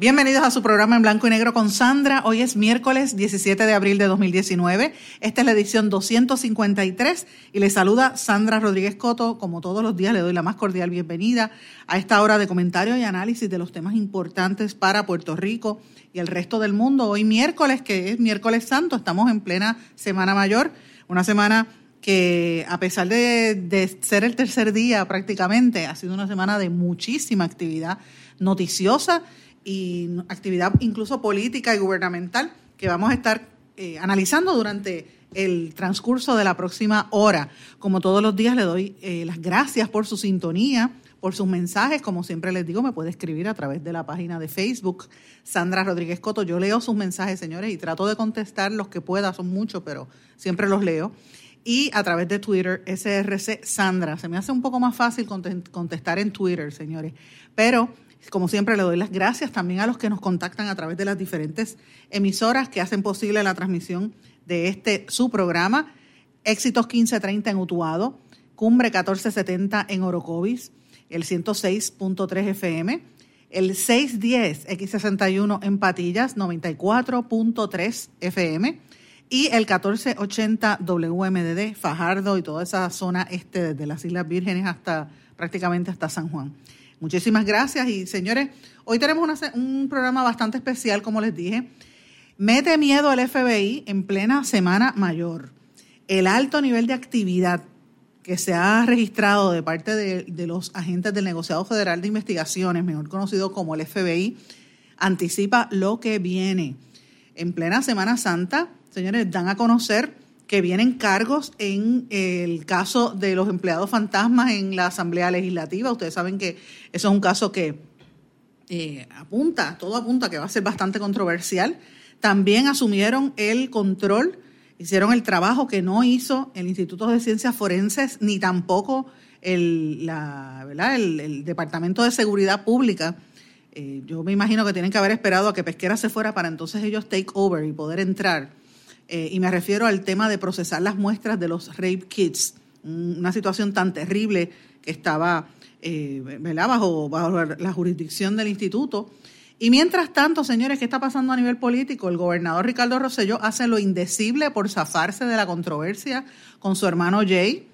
Bienvenidos a su programa en blanco y negro con Sandra. Hoy es miércoles 17 de abril de 2019. Esta es la edición 253 y le saluda Sandra Rodríguez Coto. Como todos los días le doy la más cordial bienvenida a esta hora de comentario y análisis de los temas importantes para Puerto Rico y el resto del mundo. Hoy miércoles, que es miércoles santo, estamos en plena Semana Mayor, una semana que a pesar de ser el tercer día prácticamente, ha sido una semana de muchísima actividad noticiosa y actividad incluso política y gubernamental que vamos a estar eh, analizando durante el transcurso de la próxima hora. Como todos los días le doy eh, las gracias por su sintonía, por sus mensajes. Como siempre les digo, me puede escribir a través de la página de Facebook, Sandra Rodríguez Coto. Yo leo sus mensajes, señores, y trato de contestar los que pueda, son muchos, pero siempre los leo. Y a través de Twitter, SRC Sandra. Se me hace un poco más fácil contestar en Twitter, señores. Pero como siempre, le doy las gracias también a los que nos contactan a través de las diferentes emisoras que hacen posible la transmisión de este su programa. Éxitos 1530 en Utuado, Cumbre 1470 en Orocovis, el 106.3 FM, el 610 X61 en Patillas, 94.3 FM y el 1480 WMDD, Fajardo y toda esa zona este desde las Islas Vírgenes hasta prácticamente hasta San Juan. Muchísimas gracias y señores, hoy tenemos un programa bastante especial, como les dije. Mete miedo al FBI en plena Semana Mayor. El alto nivel de actividad que se ha registrado de parte de, de los agentes del Negociado Federal de Investigaciones, mejor conocido como el FBI, anticipa lo que viene. En plena Semana Santa, señores, dan a conocer que vienen cargos en el caso de los empleados fantasmas en la Asamblea Legislativa. Ustedes saben que eso es un caso que eh, apunta, todo apunta que va a ser bastante controversial. También asumieron el control, hicieron el trabajo que no hizo el Instituto de Ciencias Forenses ni tampoco el, Departamento de Seguridad Pública. Eh, yo me imagino que tienen que haber esperado a que Pesquera se fuera para entonces ellos take over y poder entrar eh, y me refiero al tema de procesar las muestras de los rape kits, una situación tan terrible que estaba eh, Bajo, la jurisdicción del instituto. Y mientras tanto, señores, ¿qué está pasando a nivel político? El gobernador Ricardo Rosselló hace lo indecible por zafarse de la controversia con su hermano Jay,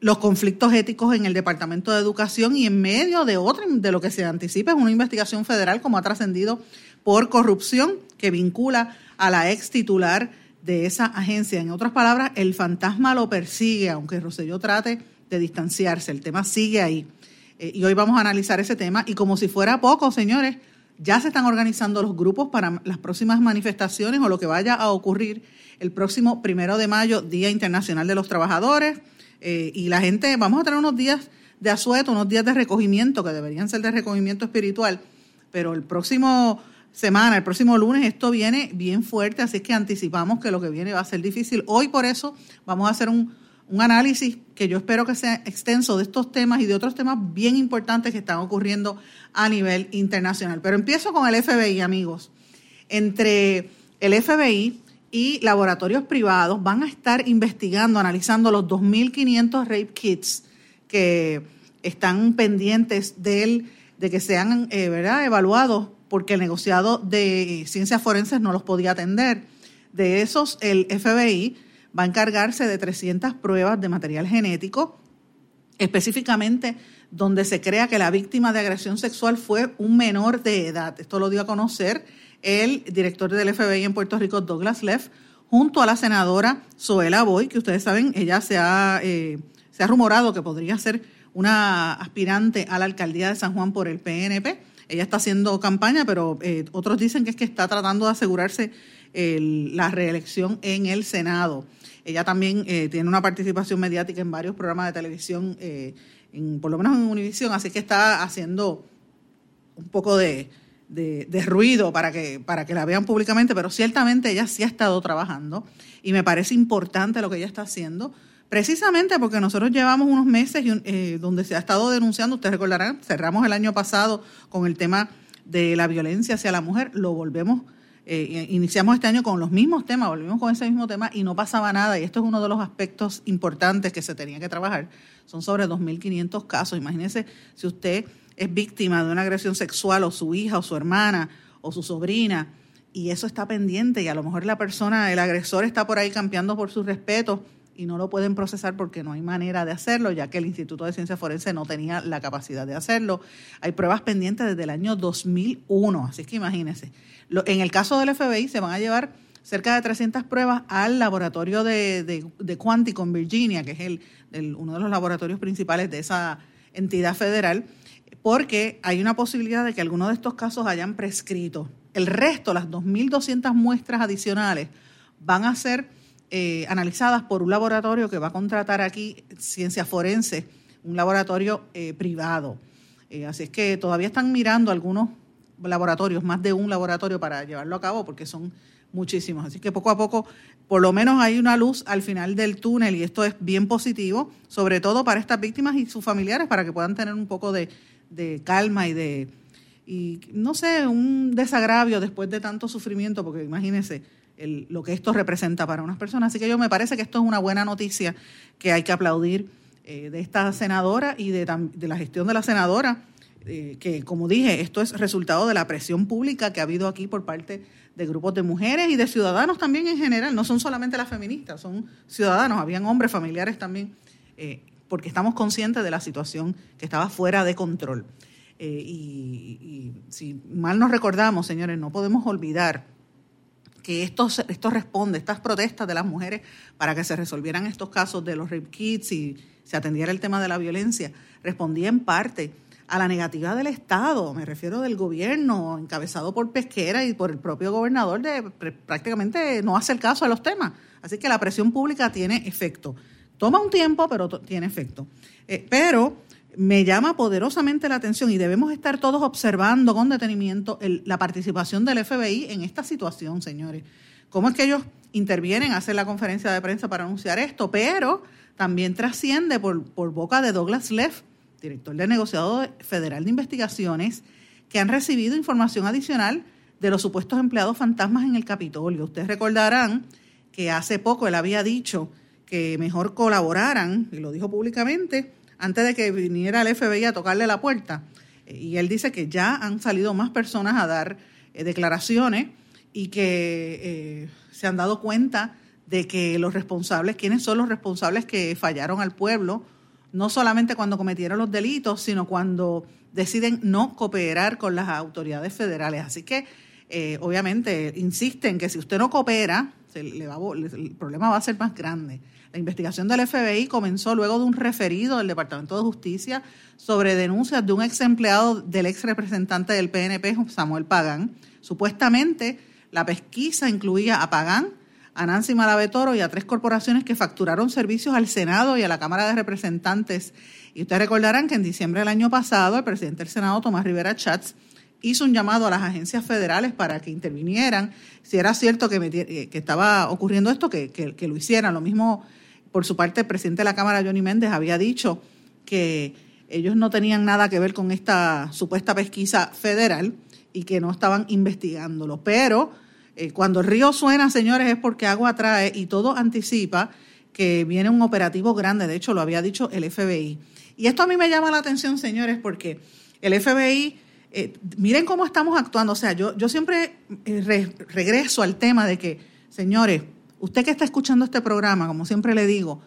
los conflictos éticos en el Departamento de Educación y en medio de otro, de lo que se anticipa es una investigación federal como ha trascendido por corrupción que vincula a la ex titular de esa agencia. En otras palabras, el fantasma lo persigue, aunque Roselló trate de distanciarse. El tema sigue ahí. Eh, y hoy vamos a analizar ese tema. Y como si fuera poco, señores, ya se están organizando los grupos para las próximas manifestaciones o lo que vaya a ocurrir el próximo primero de mayo, Día Internacional de los Trabajadores. Eh, y la gente, vamos a tener unos días de asueto, unos días de recogimiento, que deberían ser de recogimiento espiritual, pero el próximo semana, el próximo lunes, esto viene bien fuerte, así que anticipamos que lo que viene va a ser difícil. Hoy por eso vamos a hacer un, análisis que yo espero que sea extenso de estos temas y de otros temas bien importantes que están ocurriendo a nivel internacional. Pero empiezo con el FBI, amigos. Entre el FBI y laboratorios privados van a estar investigando, analizando los 2.500 rape kits que están pendientes de, de que sean eh, ¿verdad? evaluados porque el negociado de ciencias forenses no los podía atender. De esos, el FBI va a encargarse de 300 pruebas de material genético, específicamente donde se crea que la víctima de agresión sexual fue un menor de edad. Esto lo dio a conocer el director del FBI en Puerto Rico, Douglas Leff, junto a la senadora Zoela Boy, que ustedes saben, ella se ha, eh, se ha rumorado que podría ser una aspirante a la alcaldía de San Juan por el PNP ella está haciendo campaña, pero eh, otros dicen que es que está tratando de asegurarse la reelección en el Senado. Ella también eh, tiene una participación mediática en varios programas de televisión, eh, por lo menos en Univisión, así que está haciendo un poco de, ruido para que la vean públicamente, pero ciertamente ella sí ha estado trabajando y me parece importante lo que ella está haciendo, precisamente porque nosotros llevamos unos meses eh, donde se ha estado denunciando, ustedes recordarán, cerramos el año pasado con el tema de la violencia hacia la mujer, lo volvemos eh, iniciamos este año con los mismos temas, volvimos con ese mismo tema y no pasaba nada. Y esto es uno de los aspectos importantes que se tenía que trabajar. Son sobre 2.500 casos. Imagínense si usted es víctima de una agresión sexual o su hija o su hermana o su sobrina y eso está pendiente y a lo mejor la persona, el agresor está por ahí campeando por su respeto y no lo pueden procesar porque no hay manera de hacerlo, ya que el Instituto de Ciencia Forense no tenía la capacidad de hacerlo. Hay pruebas pendientes desde el año 2001, así que imagínense. En el caso del FBI se van a llevar cerca de 300 pruebas al laboratorio de, de, Quantico en Virginia, que es el, uno de los laboratorios principales de esa entidad federal, porque hay una posibilidad de que algunos de estos casos hayan prescrito. El resto, las 2.200 muestras adicionales, van a ser eh, analizadas por un laboratorio que va a contratar aquí Ciencia Forense, un laboratorio eh, privado. Eh, así es que todavía están mirando algunos laboratorios, más de un laboratorio para llevarlo a cabo, porque son muchísimos. Así que poco a poco, por lo menos hay una luz al final del túnel y esto es bien positivo, sobre todo para estas víctimas y sus familiares, para que puedan tener un poco de, calma y de, y no sé, un desagravio después de tanto sufrimiento, porque imagínense lo que esto representa para unas personas. Así que yo me parece que esto es una buena noticia que hay que aplaudir eh, de esta senadora y de, de la gestión de la senadora eh, que como dije, esto es resultado de la presión pública que ha habido aquí por parte de grupos de mujeres y de ciudadanos también en general, no son solamente las feministas, son ciudadanos, habían hombres familiares también, eh, porque estamos conscientes de la situación que estaba fuera de control. Eh, y, si mal nos recordamos, señores, no podemos olvidar que esto, esto responde, estas protestas de las mujeres para que se resolvieran estos casos de los rape kits y se atendiera el tema de la violencia, respondía en parte a la negativa del Estado, me refiero del gobierno, encabezado por Pesquera y por el propio gobernador, de prácticamente no hacer caso a los temas. Así que la presión pública tiene efecto. Toma un tiempo, pero tiene efecto. Eh, pero me llama poderosamente la atención y debemos estar todos observando con detenimiento la participación del FBI en esta situación, señores. ¿Cómo es que ellos intervienen, hacen la conferencia de prensa para anunciar esto? Pero también trasciende por, por boca de Douglas Leff, director del negociado federal de investigaciones, que han recibido información adicional de los supuestos empleados fantasmas en el Capitolio. Ustedes recordarán que hace poco él había dicho que mejor colaboraran, y lo dijo públicamente, antes de que viniera el FBI a tocarle la puerta. Y él dice que ya han salido más personas a dar eh, declaraciones y que eh, se han dado cuenta de que los responsables, quiénes son los responsables que fallaron al pueblo no solamente cuando cometieron los delitos, sino cuando deciden no cooperar con las autoridades federales. Así que, eh, obviamente, insisten que si usted no coopera, el problema va a ser más grande. La investigación del FBI comenzó luego de un referido del Departamento de Justicia sobre denuncias de un ex empleado del ex representante del PNP, Samuel Pagán. Supuestamente, la pesquisa incluía a Pagán, a Nancy Toro y a tres corporaciones que facturaron servicios al Senado y a la Cámara de Representantes. Y ustedes recordarán que en diciembre del año pasado el presidente del Senado, Tomás Rivera Chats, hizo un llamado a las agencias federales para que intervinieran. Si era cierto que, eh, que estaba ocurriendo esto, que, que, lo hicieran. Lo mismo, por su parte, el presidente de la Cámara, Johnny Méndez, había dicho que ellos no tenían nada que ver con esta supuesta pesquisa federal y que no estaban investigándolo. Pero eh, cuando el río suena, señores, es porque agua trae y todo anticipa que viene un operativo grande. De hecho, lo había dicho el FBI. Y esto a mí me llama la atención, señores, porque el FBI, eh, miren cómo estamos actuando. O sea, yo, yo siempre eh, regreso al tema de que, señores, usted que está escuchando este programa, como siempre le digo,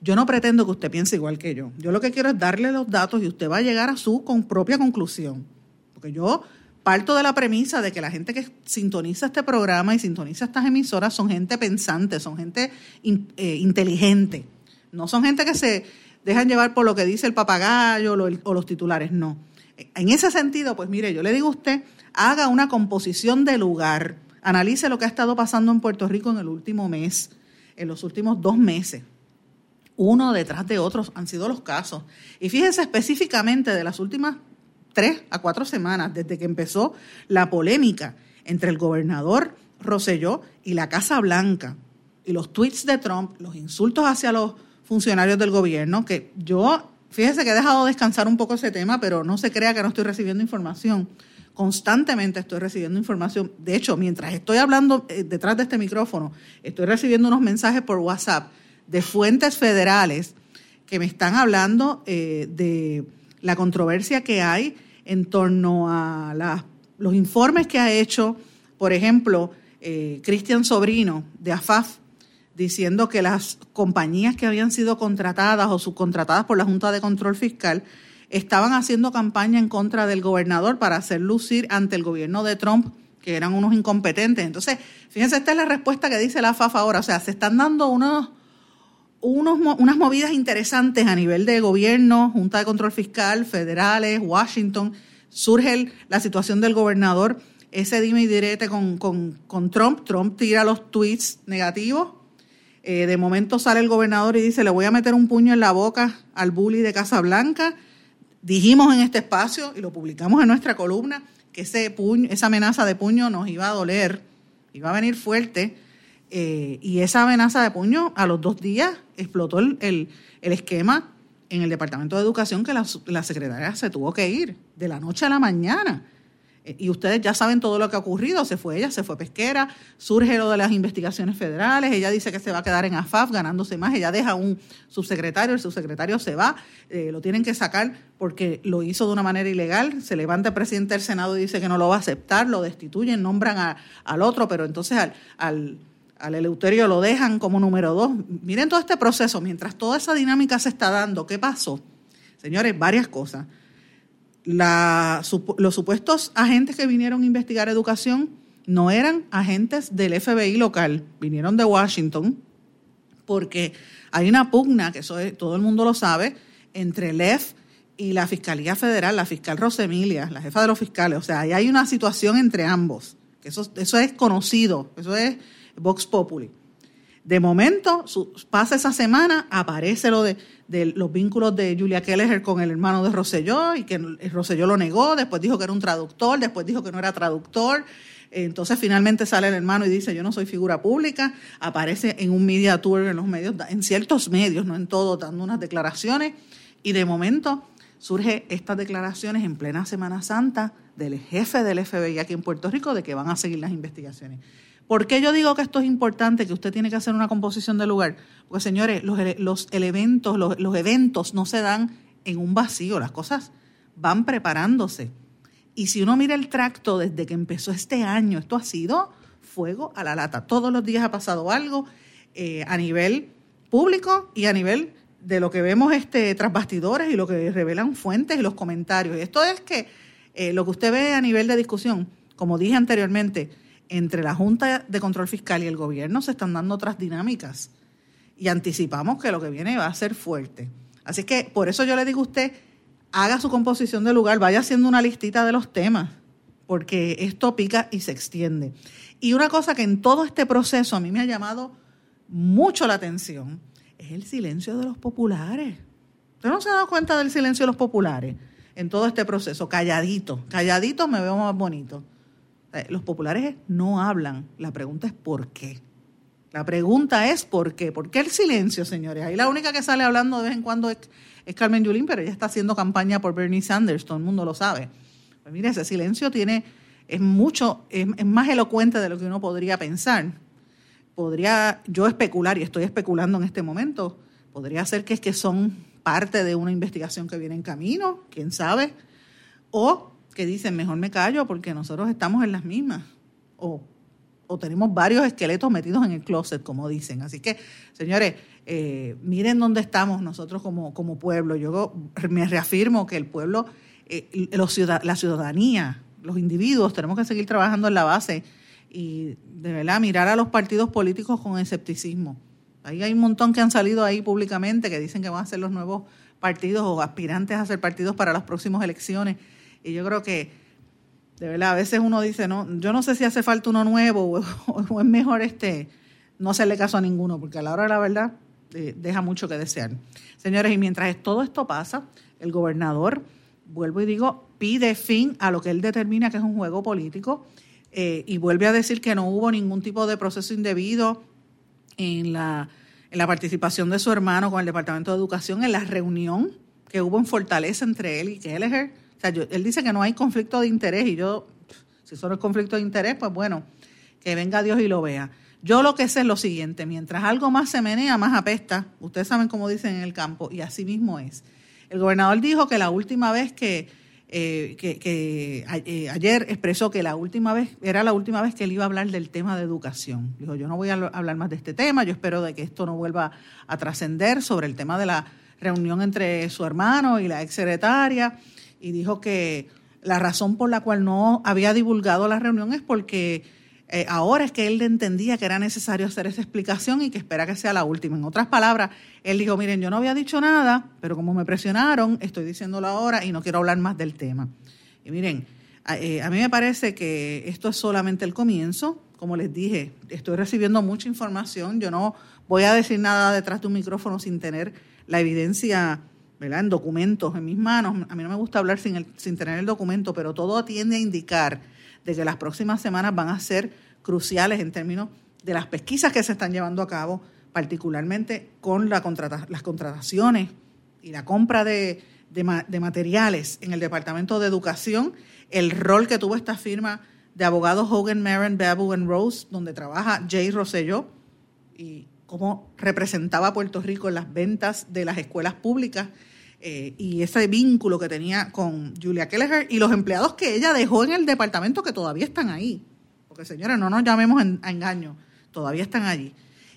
yo no pretendo que usted piense igual que yo. Yo lo que quiero es darle los datos y usted va a llegar a su propia conclusión. Porque yo parto de la premisa de que la gente que sintoniza este programa y sintoniza estas emisoras son gente pensante, son gente eh, inteligente. No son gente que se dejan llevar por lo que dice el papagayo o los titulares, no. En ese sentido, pues mire, yo le digo a usted, haga una composición de lugar, Analice lo que ha estado pasando en Puerto Rico en el último mes, en los últimos dos meses. Uno detrás de otros han sido los casos. Y fíjese específicamente de las últimas tres a cuatro semanas, desde que empezó la polémica entre el gobernador Roselló y la Casa Blanca, y los tweets de Trump, los insultos hacia los funcionarios del gobierno, que yo, fíjese que he dejado descansar un poco ese tema, pero no se crea que no estoy recibiendo información. Constantemente estoy recibiendo información. De hecho, mientras estoy hablando eh, detrás de este micrófono, estoy recibiendo unos mensajes por WhatsApp de fuentes federales que me están hablando eh, de la controversia que hay en torno a los informes que ha hecho, por ejemplo, eh, Cristian Sobrino de AFAF, diciendo que las compañías que habían sido contratadas o subcontratadas por la Junta de Control Fiscal estaban haciendo campaña en contra del gobernador para hacer lucir ante el gobierno de Trump que eran unos incompetentes. Entonces, fíjense, esta es la respuesta que dice la FAF ahora. O sea, se están dando unos, unos, unas movidas interesantes a nivel de gobierno, Junta de Control Fiscal, federales, Washington. Surge la situación del gobernador, ese dime y direte con, con Trump. Trump tira los tweets negativos eh, de momento sale el gobernador y dice, le voy a meter un puño en la boca al bully de Casablanca. Dijimos en este espacio, y lo publicamos en nuestra columna, que ese puño, esa amenaza de puño nos iba a doler, iba a venir fuerte. Eh, y esa amenaza de puño, a los dos días, explotó el, esquema en el Departamento de Educación que la, la secretaria se tuvo que ir de la noche a la mañana. Y ustedes ya saben todo lo que ha ocurrido. Se fue ella, se fue pesquera, surge lo de las investigaciones federales. Ella dice que se va a quedar en AFAF ganándose más. Ella deja un subsecretario, el subsecretario se va, eh, lo tienen que sacar porque lo hizo de una manera ilegal. Se levanta el presidente del Senado y dice que no lo va a aceptar, lo destituyen, nombran al otro, pero entonces al, al Eleuterio lo dejan como número dos. Miren todo este proceso, mientras toda esa dinámica se está dando, ¿qué pasó? Señores, varias cosas la, los supuestos agentes que vinieron a investigar educación no eran agentes del FBI local, vinieron de Washington, porque hay una pugna, que eso todo el mundo lo sabe, entre el EF y la Fiscalía Federal, la fiscal Rosemilia, la jefa de los fiscales. O sea, ahí hay una situación entre ambos, eso es conocido, eso es Vox Populi. De momento, pasa esa semana, aparece lo de, los vínculos de Julia Kelleher con el hermano de Rosselló y que Rosselló lo negó, después dijo que era un traductor, después dijo que no era traductor. Entonces finalmente sale el hermano y dice, yo no soy figura pública, aparece en un media tour en los medios, en ciertos medios, no en todo, dando unas declaraciones. Y de momento surge estas declaraciones en plena Semana Santa del jefe del FBI aquí en Puerto Rico de que van a seguir las investigaciones. ¿Por qué yo digo que esto es importante, que usted tiene que hacer una composición de lugar? Porque, señores, los, los, los eventos no se dan en un vacío, las cosas van preparándose. Y si uno mira el tracto desde que empezó este año, esto ha sido fuego a la lata. Todos los días ha pasado algo eh, a nivel público y a nivel de lo que vemos este, tras bastidores y lo que revelan fuentes y los comentarios. Esto es que eh, lo que usted ve a nivel de discusión, como dije anteriormente, entre la Junta de Control Fiscal y el gobierno se están dando otras dinámicas y anticipamos que lo que viene va a ser fuerte. Así que por eso yo le digo a usted, haga su composición de lugar, vaya haciendo una listita de los temas, porque esto pica y se extiende. Y una cosa que en todo este proceso a mí me ha llamado mucho la atención es el silencio de los populares. ¿Usted no se ha dado cuenta del silencio de los populares en todo este proceso? Calladito, calladito me veo más bonito. Eh, los populares no hablan. La pregunta es ¿por qué? La pregunta es ¿por qué? ¿Por qué el silencio, señores? Ahí la única que sale hablando de vez en cuando es, Carmen Yulín, pero ella está haciendo campaña por Bernie Sanders, todo el mundo lo sabe. Pues mire, ese silencio tiene, es mucho, es, más elocuente de lo que uno podría pensar. Podría yo especular, y estoy especulando en este momento, podría ser que es que son parte de una investigación que viene en camino, quién sabe, o que dicen, mejor me callo porque nosotros estamos en las mismas. O, tenemos varios esqueletos metidos en el closet, como dicen. Así que, señores, eh, miren dónde estamos nosotros como, como pueblo. Yo me reafirmo que el pueblo, eh, los la ciudadanía, los individuos, tenemos que seguir trabajando en la base y de verdad mirar a los partidos políticos con escepticismo. Ahí hay un montón que han salido ahí públicamente que dicen que van a ser los nuevos partidos o aspirantes a ser partidos para las próximas elecciones. Y yo creo que de verdad, a veces uno dice, no, yo no sé si hace falta uno nuevo o, es mejor este no hacerle caso a ninguno, porque a la hora de la verdad eh, deja mucho que desear. Señores, y mientras todo esto pasa, el gobernador, vuelvo y digo, pide fin a lo que él determina que es un juego político eh, y vuelve a decir que no hubo ningún tipo de proceso indebido en la, en la participación de su hermano con el Departamento de Educación en la reunión que hubo en Fortaleza entre él y Kelleher él dice que no hay conflicto de interés y yo, si solo es conflicto de interés, pues bueno, que venga Dios y lo vea. Yo lo que sé es lo siguiente, mientras algo más se menea, más apesta. Ustedes saben cómo dicen en el campo, y así mismo es. El gobernador dijo que la última vez que, eh, que, eh, ayer expresó que la última vez, era la última vez que él iba a hablar del tema de educación. Dijo, yo no voy a hablar más de este tema, yo espero de que esto no vuelva a trascender sobre el tema de la reunión entre su hermano y la exsecretaria y dijo que la razón por la cual no había divulgado la reunión es porque eh, ahora es que él entendía que era necesario hacer esa explicación y que espera que sea la última. En otras palabras, él dijo, miren, yo no había dicho nada, pero como me presionaron, estoy diciéndolo ahora y no quiero hablar más del tema. Y miren, a, eh, a mí me parece que esto es solamente el comienzo. Como les dije, estoy recibiendo mucha información. Yo no voy a decir nada detrás de un micrófono sin tener la evidencia en documentos en mis manos. A mí no me gusta hablar sin, sin tener el documento, pero todo tiende a indicar de que las próximas semanas van a ser cruciales en términos de las pesquisas que se están llevando a cabo, particularmente con la las contrataciones y la compra de, de, materiales en el Departamento de Educación, el rol que tuvo esta firma de abogados Hogan, Marin, Babu Rose, donde trabaja Jay Rosselló, y cómo representaba a Puerto Rico en las ventas de las escuelas públicas eh, y ese vínculo que tenía con Julia Kelleher y los empleados que ella dejó en el departamento que todavía están ahí. Porque señores, no nos llamemos a engaño, todavía están allí.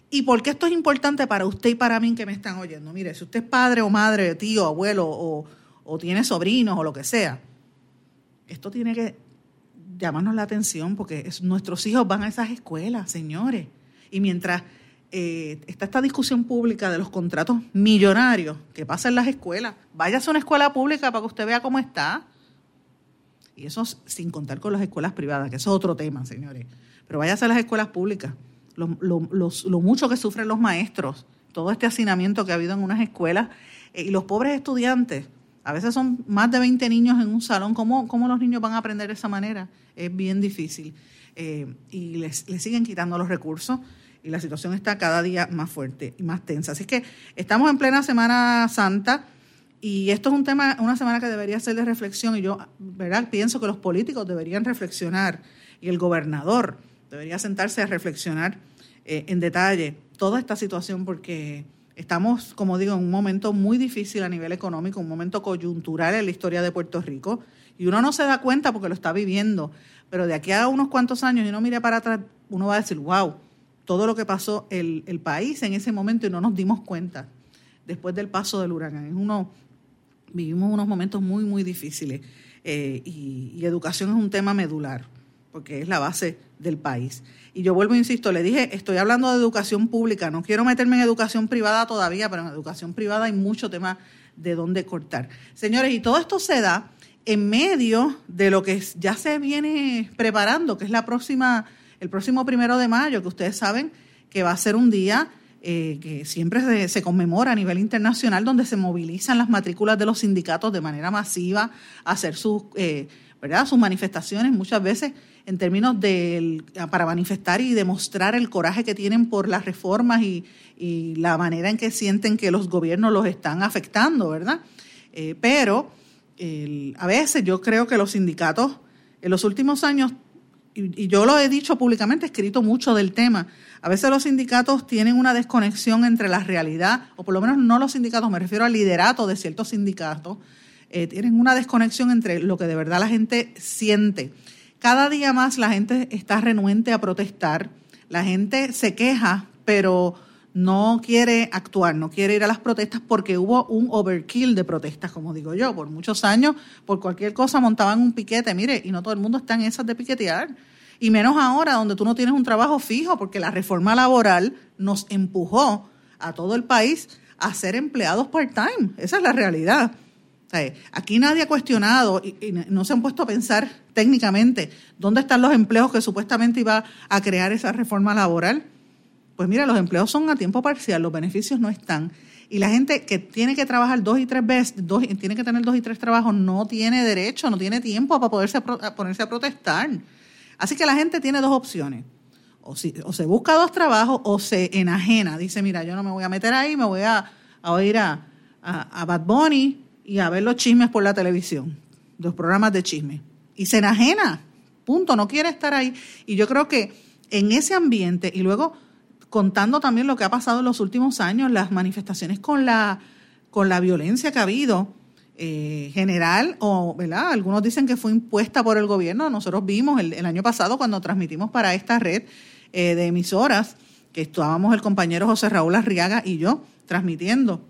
¿Y por qué esto es importante para usted y para mí que me están oyendo? Mire, si usted es padre o madre, tío, abuelo o, o tiene sobrinos o lo que sea, esto tiene que llamarnos la atención porque nuestros hijos van a esas escuelas, señores. Y mientras eh, está esta discusión pública de los contratos millonarios que pasa en las escuelas. Váyase a una escuela pública para que usted vea cómo está. Y eso sin contar con las escuelas privadas, que eso es otro tema, señores. Pero váyase a las escuelas públicas. Lo, mucho que sufren los maestros, todo este hacinamiento que ha habido en unas escuelas eh, y los pobres estudiantes. A veces son más de 20 niños en un salón. ¿Cómo, cómo los niños van a aprender de esa manera? Es bien difícil. Eh, y les siguen quitando los recursos y la situación está cada día más fuerte y más tensa. Así que estamos en plena Semana Santa y esto es un tema, una semana que debería ser de reflexión y yo, ¿verdad? Pienso que los políticos deberían reflexionar y el gobernador debería sentarse a reflexionar eh, en detalle toda esta situación porque estamos, como digo, en un momento muy difícil a nivel económico, un momento coyuntural en la historia de Puerto Rico y uno no se da cuenta porque lo está viviendo, pero de aquí a unos cuantos años y uno mire para atrás, uno va a decir, wow, todo lo que pasó el, el país en ese momento y no nos dimos cuenta después del paso del huracán. Uno, vivimos unos momentos muy, muy difíciles eh, y, educación es un tema medular porque es la base del país. Y yo vuelvo, insisto, le dije, estoy hablando de educación pública, no quiero meterme en educación privada todavía, pero en educación privada hay mucho tema de dónde cortar. Señores, y todo esto se da en medio de lo que ya se viene preparando, que es la próxima el próximo primero de mayo, que ustedes saben que va a ser un día eh, que siempre se, conmemora a nivel internacional, donde se movilizan las matrículas de los sindicatos de manera masiva a hacer sus, eh, ¿verdad? sus manifestaciones, muchas veces en términos de para manifestar y demostrar el coraje que tienen por las reformas y, la manera en que sienten que los gobiernos los están afectando, ¿verdad? Eh, pero a veces yo creo que los sindicatos en los últimos años y, yo lo he dicho públicamente, he escrito mucho del tema. A veces los sindicatos tienen una desconexión entre la realidad, o por lo menos no los sindicatos, me refiero al liderato de ciertos sindicatos, eh, tienen una desconexión entre lo que de verdad la gente siente. Cada día más la gente está renuente a protestar, la gente se queja, pero no quiere actuar, no quiere ir a las protestas porque hubo un overkill de protestas, como digo yo. Por muchos años, por cualquier cosa montaban un piquete, mire, y no todo el mundo está en esas de piquetear. Y menos ahora, donde tú no tienes un trabajo fijo, porque la reforma laboral nos empujó a todo el país a ser empleados part-time. Esa es la realidad. aquí nadie ha cuestionado y, no se han puesto a pensar técnicamente dónde están los empleos que supuestamente iba a crear esa reforma laboral. Pues mira, los empleos son a tiempo parcial, los beneficios no están. Y la gente que tiene que trabajar dos y tres veces, dos, tiene que tener dos y tres trabajos, no tiene derecho, no tiene tiempo para poderse ponerse a protestar. Así que la gente tiene dos opciones. O, se busca dos trabajos o se enajena. Dice, mira, yo no me voy a meter ahí, me voy a, a ir a, a Bad Bunny y a ver los chismes por la televisión, los programas de chisme. Y se enajena, punto, no quiere estar ahí. Y yo creo que en ese ambiente, y luego contando también lo que ha pasado en los últimos años, las manifestaciones con la, con la violencia que ha habido, eh, general, o ¿verdad? algunos dicen que fue impuesta por el gobierno. Nosotros vimos el, año pasado cuando transmitimos para esta red eh, de emisoras, que estábamos el compañero José Raúl Arriaga y yo transmitiendo.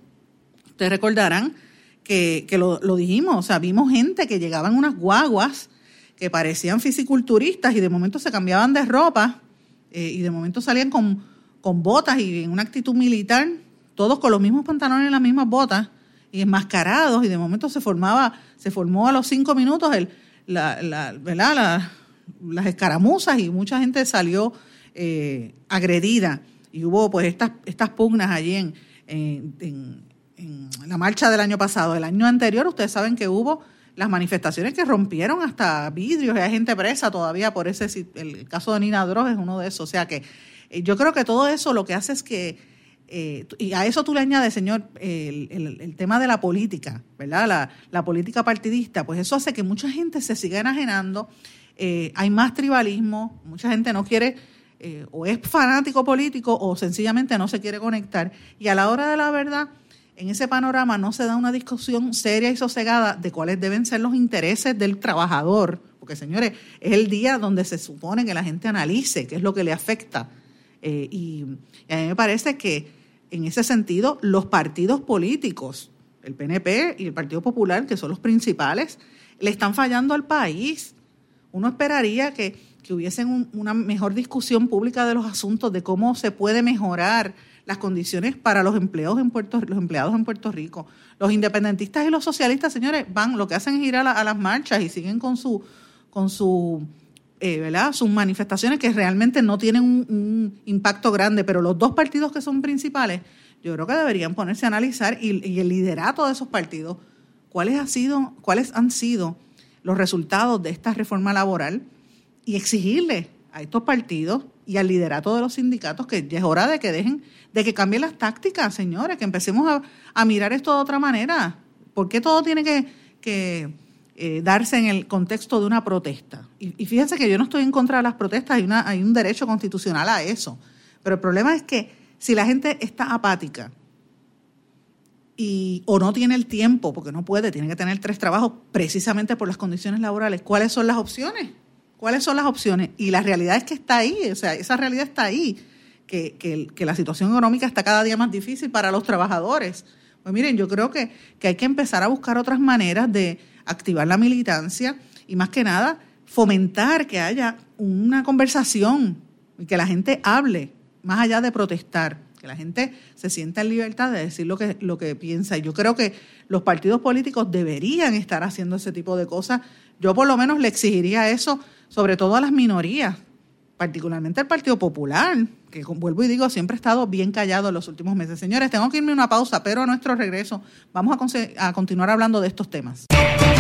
Ustedes recordarán que, lo, dijimos, o sea, vimos gente que llegaban unas guaguas que parecían fisiculturistas y de momento se cambiaban de ropa eh, y de momento salían con, con botas y en una actitud militar, todos con los mismos pantalones y las mismas botas y enmascarados y de momento se formaba, se formó a los cinco minutos el, la, la, las escaramuzas y mucha gente salió eh, agredida y hubo pues estas, estas pugnas allí en, en, en la marcha del año pasado. El año anterior, ustedes saben que hubo las manifestaciones que rompieron hasta vidrios y hay gente presa todavía por ese, el caso de Nina Droz es uno de esos. O sea que yo creo que todo eso lo que hace es que, eh, y a eso tú le añades, señor, el, tema de la política, ¿verdad? La, política partidista, pues eso hace que mucha gente se siga enajenando, eh, hay más tribalismo, mucha gente no quiere o es fanático político o sencillamente no se quiere conectar y a la hora de la verdad en ese panorama no se da una discusión seria y sosegada de cuáles deben ser los intereses del trabajador, porque señores, es el día donde se supone que la gente analice qué es lo que le afecta. Eh, y, a mí me parece que en ese sentido los partidos políticos, el PNP y el Partido Popular, que son los principales, le están fallando al país. Uno esperaría que, que hubiesen una mejor discusión pública de los asuntos, de cómo se puede mejorar las condiciones para los empleados en Puerto, los empleados en Puerto Rico. Los independentistas y los socialistas, señores, van, lo que hacen es ir a, las marchas y siguen con su, con su eh, ¿verdad? sus manifestaciones que realmente no tienen un, impacto grande, pero los dos partidos que son principales, yo creo que deberían ponerse a analizar y, el liderato de esos partidos, cuáles, ha sido, cuáles han sido los resultados de esta reforma laboral y exigirle a estos partidos y al liderato de los sindicatos que ya es hora de que dejen, de que cambien las tácticas, señores, que empecemos a, mirar esto de otra manera. ¿Por qué todo tiene que, eh, darse en el contexto de una protesta? Y, fíjense que yo no estoy en contra de las protestas, hay, una, hay un derecho constitucional a eso. Pero el problema es que si la gente está apática y, o no tiene el tiempo, porque no puede, tiene que tener tres trabajos precisamente por las condiciones laborales, ¿cuáles son las opciones? ¿Cuáles son las opciones? Y la realidad es que está ahí, o sea, esa realidad está ahí, que, que, la situación económica está cada día más difícil para los trabajadores. Pues miren, yo creo que, que hay que empezar a buscar otras maneras de activar la militancia y más que nada fomentar que haya una conversación y que la gente hable, más allá de protestar, que la gente se sienta en libertad de decir lo que, lo que piensa. Yo creo que los partidos políticos deberían estar haciendo ese tipo de cosas. Yo por lo menos le exigiría eso sobre todo a las minorías, particularmente al Partido Popular, que vuelvo y digo, siempre ha estado bien callado en los últimos meses. Señores, tengo que irme a una pausa, pero a nuestro regreso vamos a, a continuar hablando de estos temas.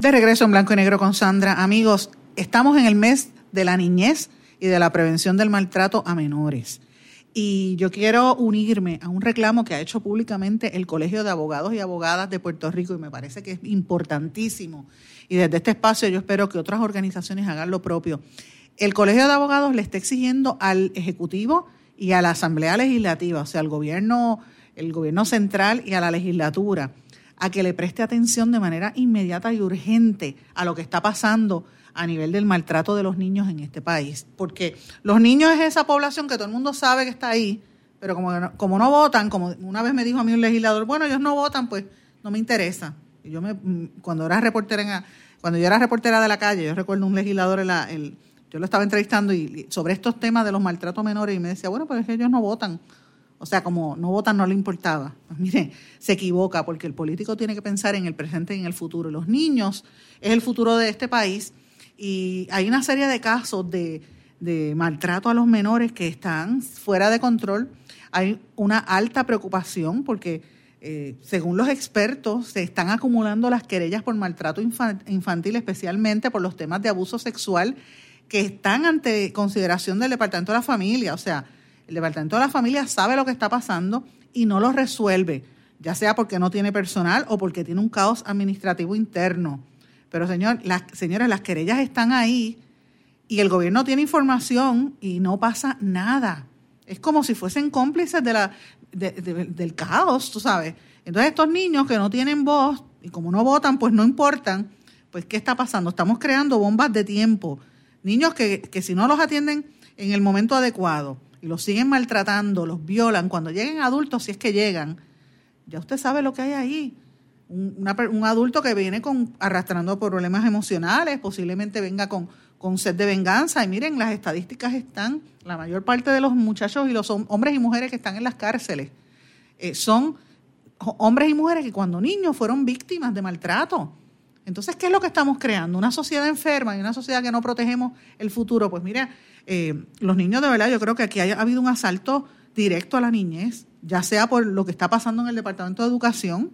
De regreso en blanco y negro con Sandra. Amigos, estamos en el mes de la niñez y de la prevención del maltrato a menores. Y yo quiero unirme a un reclamo que ha hecho públicamente el Colegio de Abogados y Abogadas de Puerto Rico y me parece que es importantísimo y desde este espacio yo espero que otras organizaciones hagan lo propio. El Colegio de Abogados le está exigiendo al Ejecutivo y a la Asamblea Legislativa, o sea, al gobierno, el gobierno central y a la legislatura, a que le preste atención de manera inmediata y urgente a lo que está pasando a nivel del maltrato de los niños en este país. Porque los niños es esa población que todo el mundo sabe que está ahí, pero como no, como no votan, como una vez me dijo a mí un legislador, bueno, ellos no votan, pues no me interesa. Y yo me, cuando era reportera en, cuando yo era reportera de la calle, yo recuerdo un legislador, el, yo lo estaba entrevistando y, sobre estos temas de los maltratos menores y me decía, bueno, pues ellos no votan. O sea, como no votan, no le importaba. Pues mire, se equivoca porque el político tiene que pensar en el presente y en el futuro. Los niños es el futuro de este país y hay una serie de casos de, de maltrato a los menores que están fuera de control. Hay una alta preocupación porque, eh, según los expertos, se están acumulando las querellas por maltrato infantil, especialmente por los temas de abuso sexual que están ante consideración del Departamento de la Familia. O sea, el Departamento de la Familia sabe lo que está pasando y no lo resuelve, ya sea porque no tiene personal o porque tiene un caos administrativo interno. Pero señor, las, señoras, las querellas están ahí y el gobierno tiene información y no pasa nada. Es como si fuesen cómplices del caos, tú sabes. Entonces estos niños que no tienen voz y como no votan, pues no importan, pues ¿qué está pasando? Estamos creando bombas de tiempo. Niños que si no los atienden en el momento adecuado, y los siguen maltratando, los violan, cuando lleguen adultos, si es que llegan, ya usted sabe lo que hay ahí. Un, adulto que viene arrastrando problemas emocionales, posiblemente venga con, con sed de venganza. Y miren, las estadísticas están, la mayor parte de los muchachos y los hombres y mujeres que están en las cárceles eh, son hombres y mujeres que cuando niños fueron víctimas de maltrato. Entonces, ¿qué es lo que estamos creando? Una sociedad enferma y una sociedad que no protegemos el futuro. Pues mira, eh, los niños de verdad, yo creo que aquí ha habido un asalto directo a la niñez, ya sea por lo que está pasando en el Departamento de Educación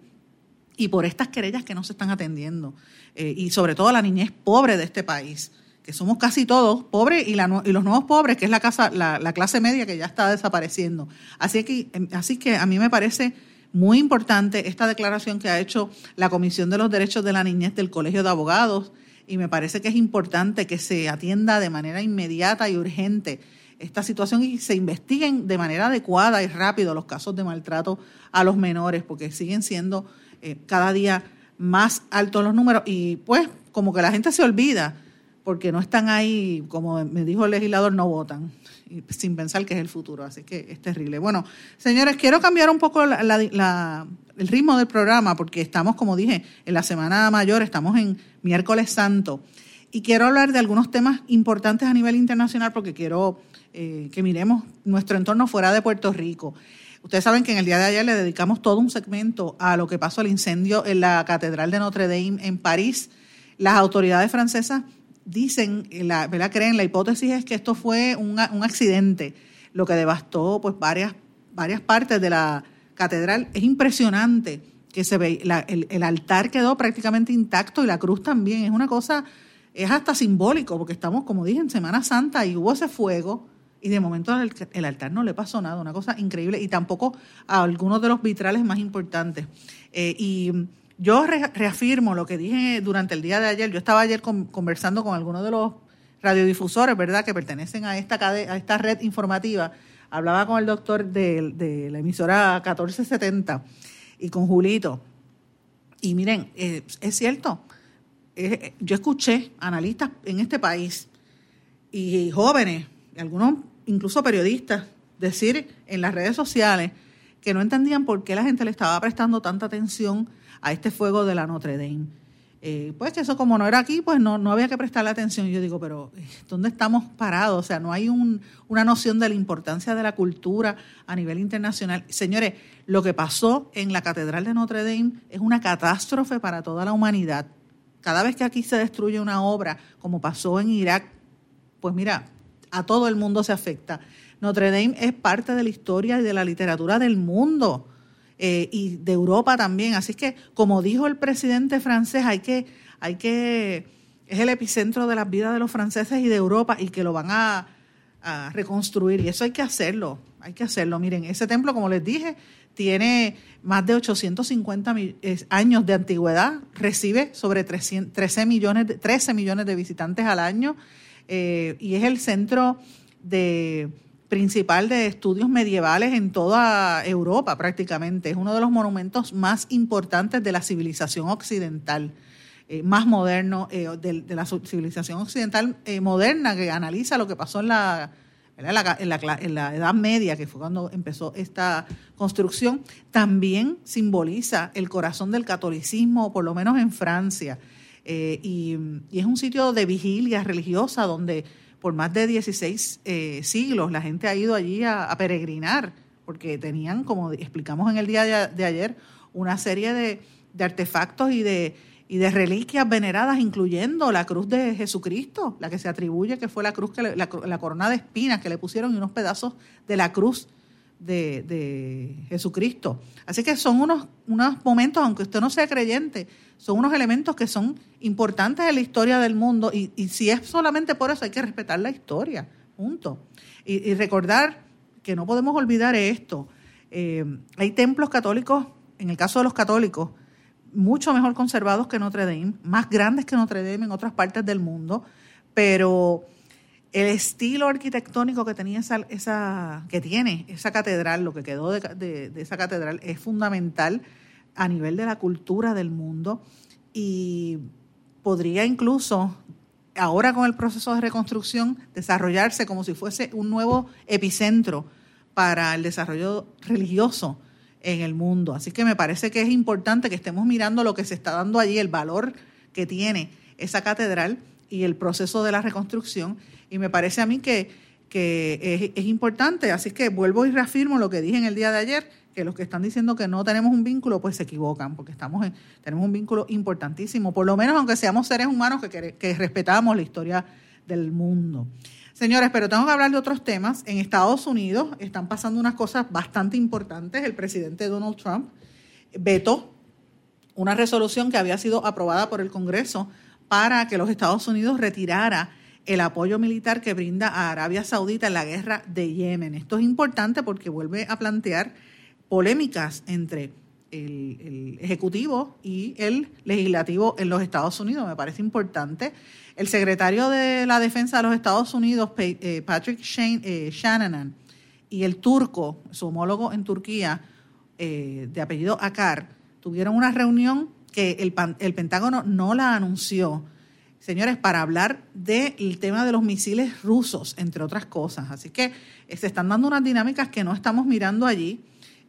y por estas querellas que no se están atendiendo, eh, y sobre todo la niñez pobre de este país, que somos casi todos pobres y, la, y los nuevos pobres, que es la, casa, la, clase media que ya está desapareciendo. Así que, em, así que a mí me parece muy importante esta declaración que ha hecho la Comisión de los Derechos de la Niñez del Colegio de Abogados y me parece que es importante que se atienda de manera inmediata y urgente esta situación y se investiguen de manera adecuada y rápido los casos de maltrato a los menores, porque siguen siendo eh, cada día más altos los números. Y pues como que la gente se olvida porque no están ahí, como me dijo el legislador, no votan, sin pensar que es el futuro, así que es terrible. Bueno, señores, quiero cambiar un poco el ritmo del programa porque estamos, como dije, en la Semana Mayor, estamos en miércoles santo. Y quiero hablar de algunos temas importantes a nivel internacional porque quiero eh, que miremos nuestro entorno fuera de Puerto Rico. Ustedes saben que en el día de ayer le dedicamos todo un segmento a lo que pasó el incendio en la Catedral de Notre Dame en París. Las autoridades francesas dicen, la, ¿verdad? creen, la hipótesis es que esto fue un, un accidente, lo que devastó pues varias, varias partes de la, catedral es impresionante que se ve, el, altar quedó prácticamente intacto y la cruz también. Es una cosa, es hasta simbólico, porque estamos, como dije, en Semana Santa y hubo ese fuego y de momento el, altar no le pasó nada, una cosa increíble y tampoco a algunos de los vitrales más importantes. Eh, y yo reafirmo lo que dije durante el día de ayer. Yo estaba ayer conversando con algunos de los radiodifusores, ¿verdad?, que pertenecen a esta, a esta red informativa hablaba con el doctor de, la emisora 1470 y con Julito. Y miren, eh, es cierto, eh, yo escuché analistas en este país y jóvenes, algunos incluso periodistas, decir en las redes sociales que no entendían por qué la gente le estaba prestando tanta atención a este fuego de la Notre Dame eh, pues eso como no era aquí, pues no, no había que prestarle atención. Yo digo, pero eh, ¿dónde estamos parados? O sea, no hay un, una noción de la importancia de la cultura a nivel internacional. Señores, lo que pasó en la Catedral de Notre Dame es una catástrofe para toda la humanidad. Cada vez que aquí se destruye una obra, como pasó en Irak, pues mira, a todo el mundo se afecta. Notre Dame es parte de la historia y de la literatura del mundo. Eh, y de Europa también. Así que, como dijo el presidente francés, hay que, hay que, es el epicentro de las vidas de los franceses y de Europa y que lo van a, reconstruir. Y eso hay que hacerlo, hay que hacerlo. Miren, ese templo, como les dije, tiene más de 850 años de antigüedad, recibe sobre 13 millones de, 13 millones de visitantes al año eh, y es el centro de principal de estudios medievales en toda Europa prácticamente. Es uno de los monumentos más importantes de la civilización occidental, eh, más moderno, eh, de, la civilización occidental eh, moderna que analiza lo que pasó en la, en en, la, Edad Media, que fue cuando empezó esta construcción. También simboliza el corazón del catolicismo, por lo menos en Francia. y, y es un sitio de vigilia religiosa donde por más de 16 eh, siglos la gente ha ido allí a, peregrinar, porque tenían, como explicamos en el día de, ayer, una serie de, artefactos y de, y de reliquias veneradas, incluyendo la cruz de Jesucristo, la que se atribuye que fue la cruz, que la, corona de espinas que le pusieron y unos pedazos de la cruz de, de, Jesucristo. Así que son unos, unos momentos, aunque usted no sea creyente, son unos elementos que son importantes en la historia del mundo y, si es solamente por eso hay que respetar la historia, punto. Y, recordar que no podemos olvidar esto. Eh, hay templos católicos, en el caso de los católicos, mucho mejor conservados que Notre Dame, más grandes que Notre Dame en otras partes del mundo, pero el estilo arquitectónico que tenía esa que tiene esa catedral, lo que quedó de esa catedral es fundamental a nivel de la cultura del mundo y podría incluso, ahora con el proceso de reconstrucción, desarrollarse como si fuese un nuevo epicentro para el desarrollo religioso en el mundo. Así que me parece que es importante que estemos mirando lo que se está dando allí, el valor que tiene esa catedral y el proceso de la reconstrucción. Y me parece a mí que, que es, es importante. Así que vuelvo y reafirmo lo que dije en el día de ayer, que los que están diciendo que no tenemos un vínculo, pues se equivocan, porque estamos tenemos un vínculo importantísimo, por lo menos aunque seamos seres humanos que, que respetamos la historia del mundo. Señores, pero tengo que hablar de otros temas. En Estados Unidos están pasando unas cosas bastante importantes. El presidente Donald Trump vetó una resolución que había sido aprobada por el Congreso para que los Estados Unidos retirara el apoyo militar que brinda a Arabia Saudita en la guerra de Yemen. Esto es importante porque vuelve a plantear polémicas entre el, Ejecutivo y el Legislativo en los Estados Unidos. Me parece importante. El secretario de la Defensa de los Estados Unidos, eh, Patrick eh, Shanahan, y el turco, su homólogo en Turquía, eh, de apellido Akar, tuvieron una reunión que el, el Pentágono no la anunció, señores, para hablar del tema de los misiles rusos, entre otras cosas. Así que se están dando unas dinámicas que no estamos mirando allí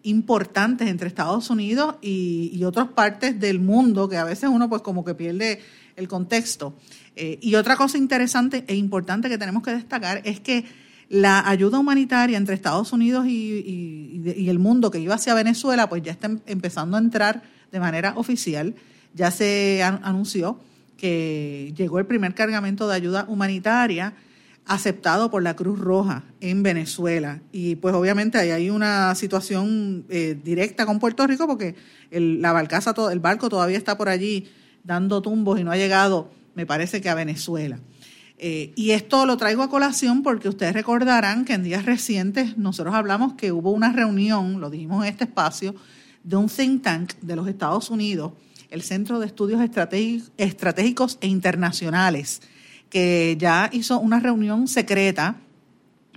importantes entre Estados Unidos y, otras partes del mundo, que a veces uno pues como que pierde el contexto. Eh, y otra cosa interesante e importante que tenemos que destacar es que la ayuda humanitaria entre Estados Unidos y, y, el mundo que iba hacia Venezuela, pues ya está em, empezando a entrar de manera oficial. Ya se anunció que llegó el primer cargamento de ayuda humanitaria aceptado por la Cruz Roja en Venezuela. Y pues obviamente ahí hay una situación eh, directa con Puerto Rico porque el, la barcaza, el barco todavía está por allí dando tumbos y no ha llegado, me parece que a Venezuela. Eh, y esto lo traigo a colación porque ustedes recordarán que en días recientes nosotros hablamos que hubo una reunión, lo dijimos en este espacio, de un think tank de los Estados Unidos, el Centro de Estudios Estratégicos e Internacionales, que ya hizo una reunión secreta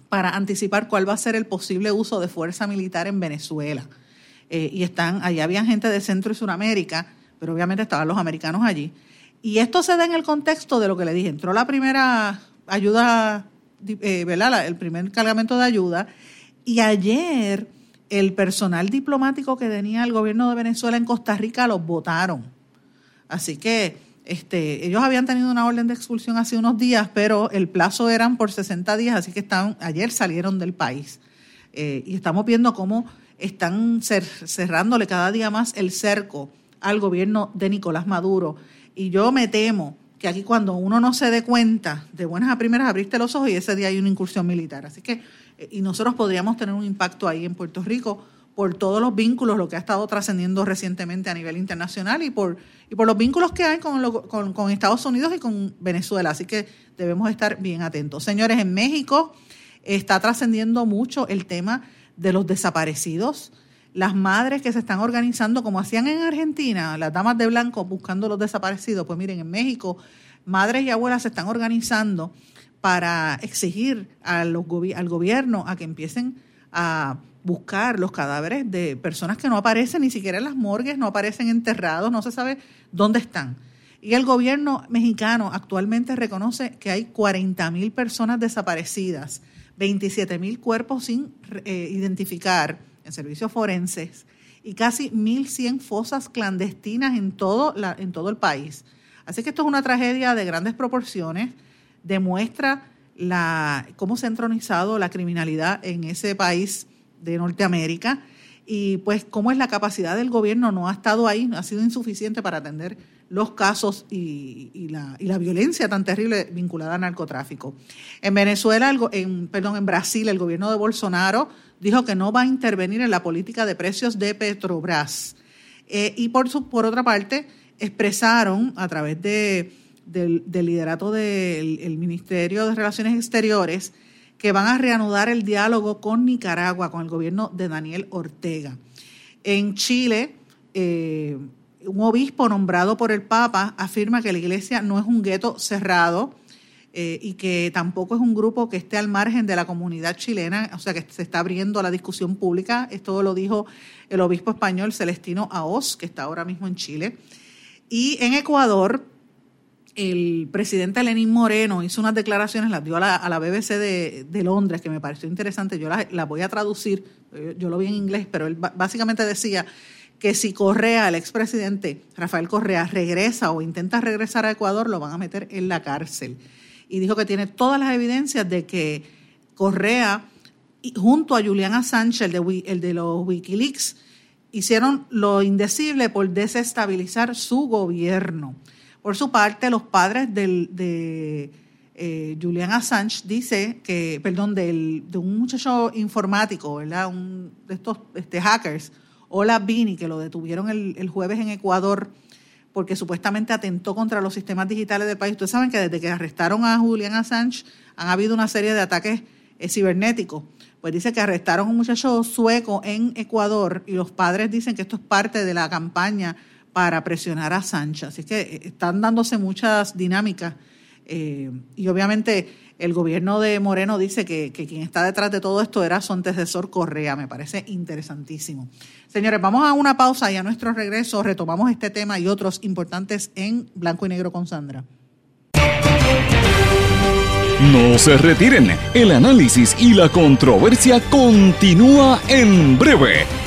para anticipar cuál va a ser el posible uso de fuerza militar en Venezuela. Eh, y están, allá había gente de Centro y Suramérica, pero obviamente estaban los americanos allí. Y esto se da en el contexto de lo que le dije. Entró la primera ayuda, eh, ¿verdad? El primer cargamento de ayuda. Y ayer el personal diplomático que tenía el gobierno de Venezuela en Costa Rica los votaron. Así que este, ellos habían tenido una orden de expulsión hace unos días, pero el plazo eran por 60 días, así que estaban, ayer salieron del país. Eh, y estamos viendo cómo están cerrándole cada día más el cerco al gobierno de Nicolás Maduro. Y yo me temo que aquí cuando uno no se dé cuenta, de buenas a primeras abriste los ojos y ese día hay una incursión militar. Así que, eh, y nosotros podríamos tener un impacto ahí en Puerto Rico por todos los vínculos, lo que ha estado trascendiendo recientemente a nivel internacional y por, y por los vínculos que hay con, con, Estados Unidos y con Venezuela. Así que debemos estar bien atentos. Señores, en México está trascendiendo mucho el tema de los desaparecidos. Las madres que se están organizando, como hacían en Argentina, las damas de blanco buscando los desaparecidos, pues miren, en México, madres y abuelas se están organizando para exigir al gobierno a que empiecen a buscar los cadáveres de personas que no aparecen ni siquiera en las morgues, no aparecen enterrados, no se sabe dónde están. Y el gobierno mexicano actualmente reconoce que hay 40 mil personas desaparecidas, 27 mil cuerpos sin eh, identificar en servicios forenses y casi 1.100 fosas clandestinas en todo, la, en todo el país. Así que esto es una tragedia de grandes proporciones, demuestra la, cómo se ha entronizado la criminalidad en ese país de Norteamérica y pues cómo es la capacidad del gobierno no ha estado ahí, ha sido insuficiente para atender los casos y, la, y, la, violencia tan terrible vinculada al narcotráfico. En Venezuela, en, perdón, en Brasil, el gobierno de Bolsonaro dijo que no va a intervenir en la política de precios de Petrobras. Eh, y por, su, por otra parte, expresaron a través de, del, liderato del Ministerio de Relaciones Exteriores que van a reanudar el diálogo con Nicaragua, con el gobierno de Daniel Ortega. En Chile, eh, un obispo nombrado por el Papa afirma que la iglesia no es un gueto cerrado eh, y que tampoco es un grupo que esté al margen de la comunidad chilena, o sea que se está abriendo la discusión pública. Esto lo dijo el obispo español Celestino Aos, que está ahora mismo en Chile. Y en Ecuador, el presidente Lenín Moreno hizo unas declaraciones, las dio a la, BBC de, Londres, que me pareció interesante. Yo las la voy a traducir, yo lo vi en inglés, pero él básicamente decía que si Correa, el expresidente Rafael Correa, regresa o intenta regresar a Ecuador, lo van a meter en la cárcel. Y dijo que tiene todas las evidencias de que Correa, junto a Julian Assange, el de, el de los Wikileaks, hicieron lo indecible por desestabilizar su gobierno. Por su parte, los padres del, de eh, Julian Assange dice que, perdón, del, de un muchacho informático, ¿verdad? Un, de estos este, hackers, Ola Bini, que lo detuvieron el, jueves en Ecuador porque supuestamente atentó contra los sistemas digitales del país. Ustedes saben que desde que arrestaron a Julian Assange han habido una serie de ataques eh, cibernéticos. Pues dice que arrestaron a un muchacho sueco en Ecuador y los padres dicen que esto es parte de la campaña para presionar a Assange. Así que eh, están dándose muchas dinámicas eh, y obviamente el gobierno de Moreno dice que, que, quien está detrás de todo esto era su antecesor Correa. Me parece interesantísimo. Señores, vamos a una pausa y a nuestro regreso retomamos este tema y otros importantes en Blanco y Negro con Sandra. No se retiren, el análisis y la controversia continúa en breve,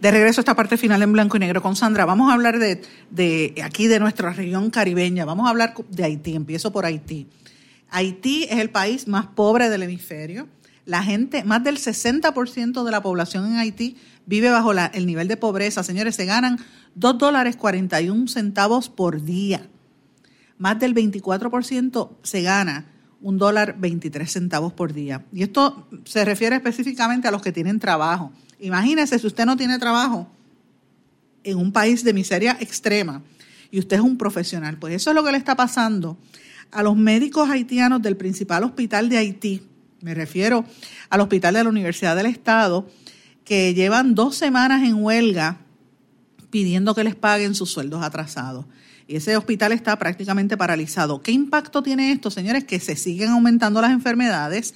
De regreso a esta parte final en blanco y negro con Sandra, vamos a hablar de, aquí de nuestra región caribeña, vamos a hablar de Haití, empiezo por Haití. Haití es el país más pobre del hemisferio. La gente, más del 60% de la población en Haití vive bajo el nivel de pobreza. Señores, se ganan 2 dólares 41 centavos por día. Más del 24% se gana un dólar 23 centavos por día. Y esto se refiere específicamente a los que tienen trabajo. Imagínese si usted no tiene trabajo en un país de miseria extrema y usted es un profesional. Pues eso es lo que le está pasando a los médicos haitianos del principal hospital de Haití. Me refiero al hospital de la Universidad del Estado, que llevan dos semanas en huelga pidiendo que les paguen sus sueldos atrasados. Y ese hospital está prácticamente paralizado. ¿Qué impacto tiene esto, señores? Que se siguen aumentando las enfermedades.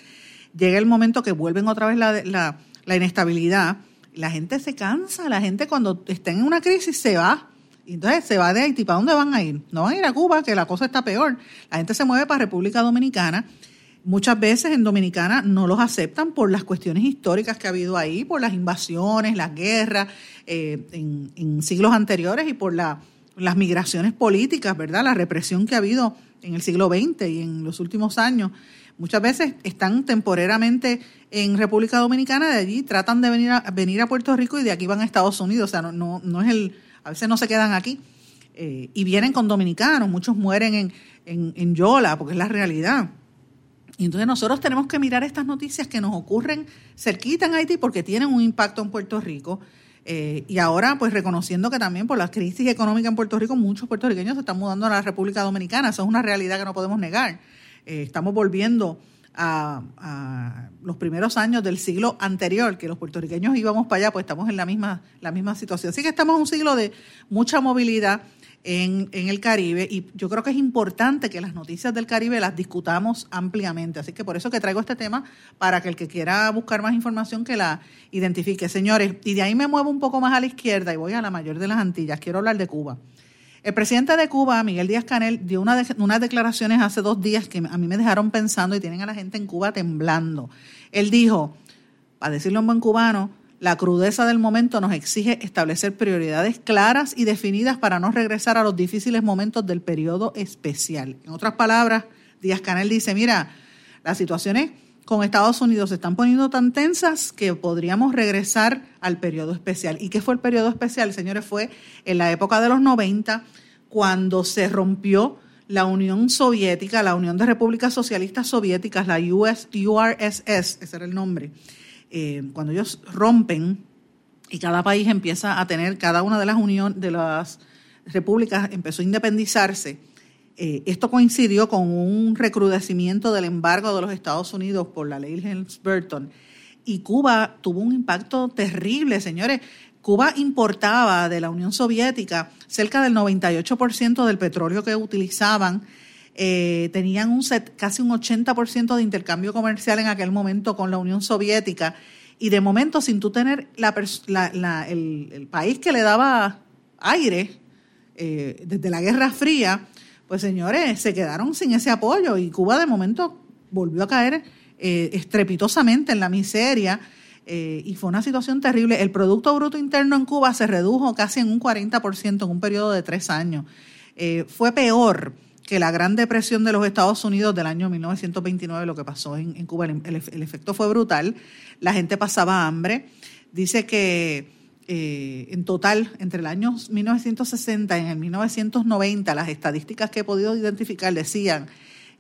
Llega el momento que vuelven otra vez la, inestabilidad. La gente se cansa. La gente cuando está en una crisis se va. entonces se va de Haití. ¿Para dónde van a ir? No van a ir a Cuba, que la cosa está peor. La gente se mueve para República Dominicana muchas veces en Dominicana no los aceptan por las cuestiones históricas que ha habido ahí, por las invasiones, las guerras eh, en, siglos anteriores y por las migraciones políticas, ¿verdad? La represión que ha habido en el siglo XX y en los últimos años. Muchas veces están temporeramente en República Dominicana, de allí tratan de venir a, venir a Puerto Rico y de aquí van a Estados Unidos. O sea, no, no, es el, a veces no se quedan aquí. Eh, y vienen con dominicanos, muchos mueren en, en, en Yola, porque es la realidad. Y entonces nosotros tenemos que mirar estas noticias que nos ocurren cerquita en Haití porque tienen un impacto en Puerto Rico. Eh, y ahora, pues reconociendo que también por la crisis económica en Puerto Rico, muchos puertorriqueños se están mudando a la República Dominicana. Eso es una realidad que no podemos negar. Eh, estamos volviendo a, los primeros años del siglo anterior, que los puertorriqueños íbamos para allá, pues estamos en la misma, la misma situación. Así que estamos en un siglo de mucha movilidad en, en, el Caribe y yo creo que es importante que las noticias del Caribe las discutamos ampliamente. Así que por eso que traigo este tema para que el que quiera buscar más información que la identifique. Señores, y de ahí me muevo un poco más a la izquierda y voy a la mayor de las Antillas. Quiero hablar de Cuba. El presidente de Cuba, Miguel Díaz Canel, dio una unas declaraciones hace dos días que a mí me dejaron pensando y tienen a la gente en Cuba temblando. Él dijo, para decirlo en buen cubano, la crudeza del momento nos exige establecer prioridades claras y definidas para no regresar a los difíciles momentos del periodo especial. En otras palabras, Díaz Canel dice, mira, las situaciones con Estados Unidos se están poniendo tan tensas que podríamos regresar al periodo especial. ¿Y qué fue el periodo especial, señores? Fue en la época de los 90, cuando se rompió la Unión Soviética, la Unión de Repúblicas Socialistas Soviéticas, la US, URSS, ese era el nombre, eh, cuando ellos rompen y cada país empieza a tener, cada una de las uniones, de las repúblicas empezó a independizarse, eh, esto coincidió con un recrudecimiento del embargo de los Estados Unidos por la ley Helms-Burton. Y Cuba tuvo un impacto terrible, señores. Cuba importaba de la Unión Soviética cerca del 98% del petróleo que utilizaban. Eh, tenían un set, casi un 80% de intercambio comercial en aquel momento con la Unión Soviética. Y de momento sin tú tener la, el, país que le daba aire eh, desde la Guerra Fría, pues señores, se quedaron sin ese apoyo y Cuba de momento volvió a caer eh, estrepitosamente en la miseria. y fue una situación terrible. El Producto Bruto Interno en Cuba se redujo casi en un 40% en un periodo de tres años. fue peor que la Gran Depresión de los Estados Unidos del año 1929, lo que pasó en, Cuba, el, efecto fue brutal, la gente pasaba hambre. Dice que eh, en total, entre el año 1960 y el 1990, las estadísticas que he podido identificar decían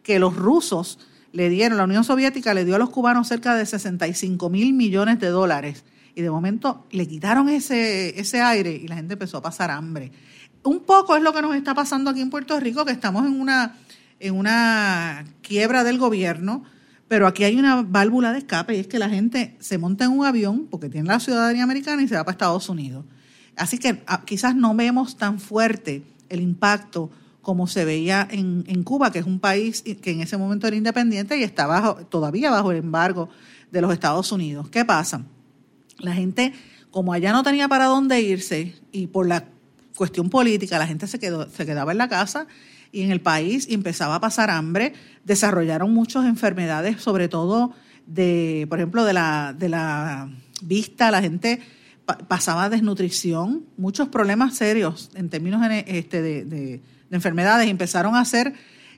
que los rusos le dieron, la Unión Soviética le dio a los cubanos cerca de 65 mil millones de dólares y de momento le quitaron ese, ese aire y la gente empezó a pasar hambre. Un poco es lo que nos está pasando aquí en Puerto Rico, que estamos en una, en una quiebra del gobierno, pero aquí hay una válvula de escape y es que la gente se monta en un avión porque tiene la ciudadanía americana y se va para Estados Unidos. Así que ah, quizás no vemos tan fuerte el impacto como se veía en, en, Cuba, que es un país que en ese momento era independiente y está bajo, todavía bajo el embargo de los Estados Unidos. ¿Qué pasa? La gente, como allá no tenía para dónde irse y por la cuestión política, la gente se, quedó, se quedaba en la casa y en el país y empezaba a pasar hambre, desarrollaron muchas enfermedades, sobre todo de, por ejemplo, de la, de la vista, la gente pasaba desnutrición, muchos problemas serios en términos este, de, de, enfermedades. Empezaron a hacer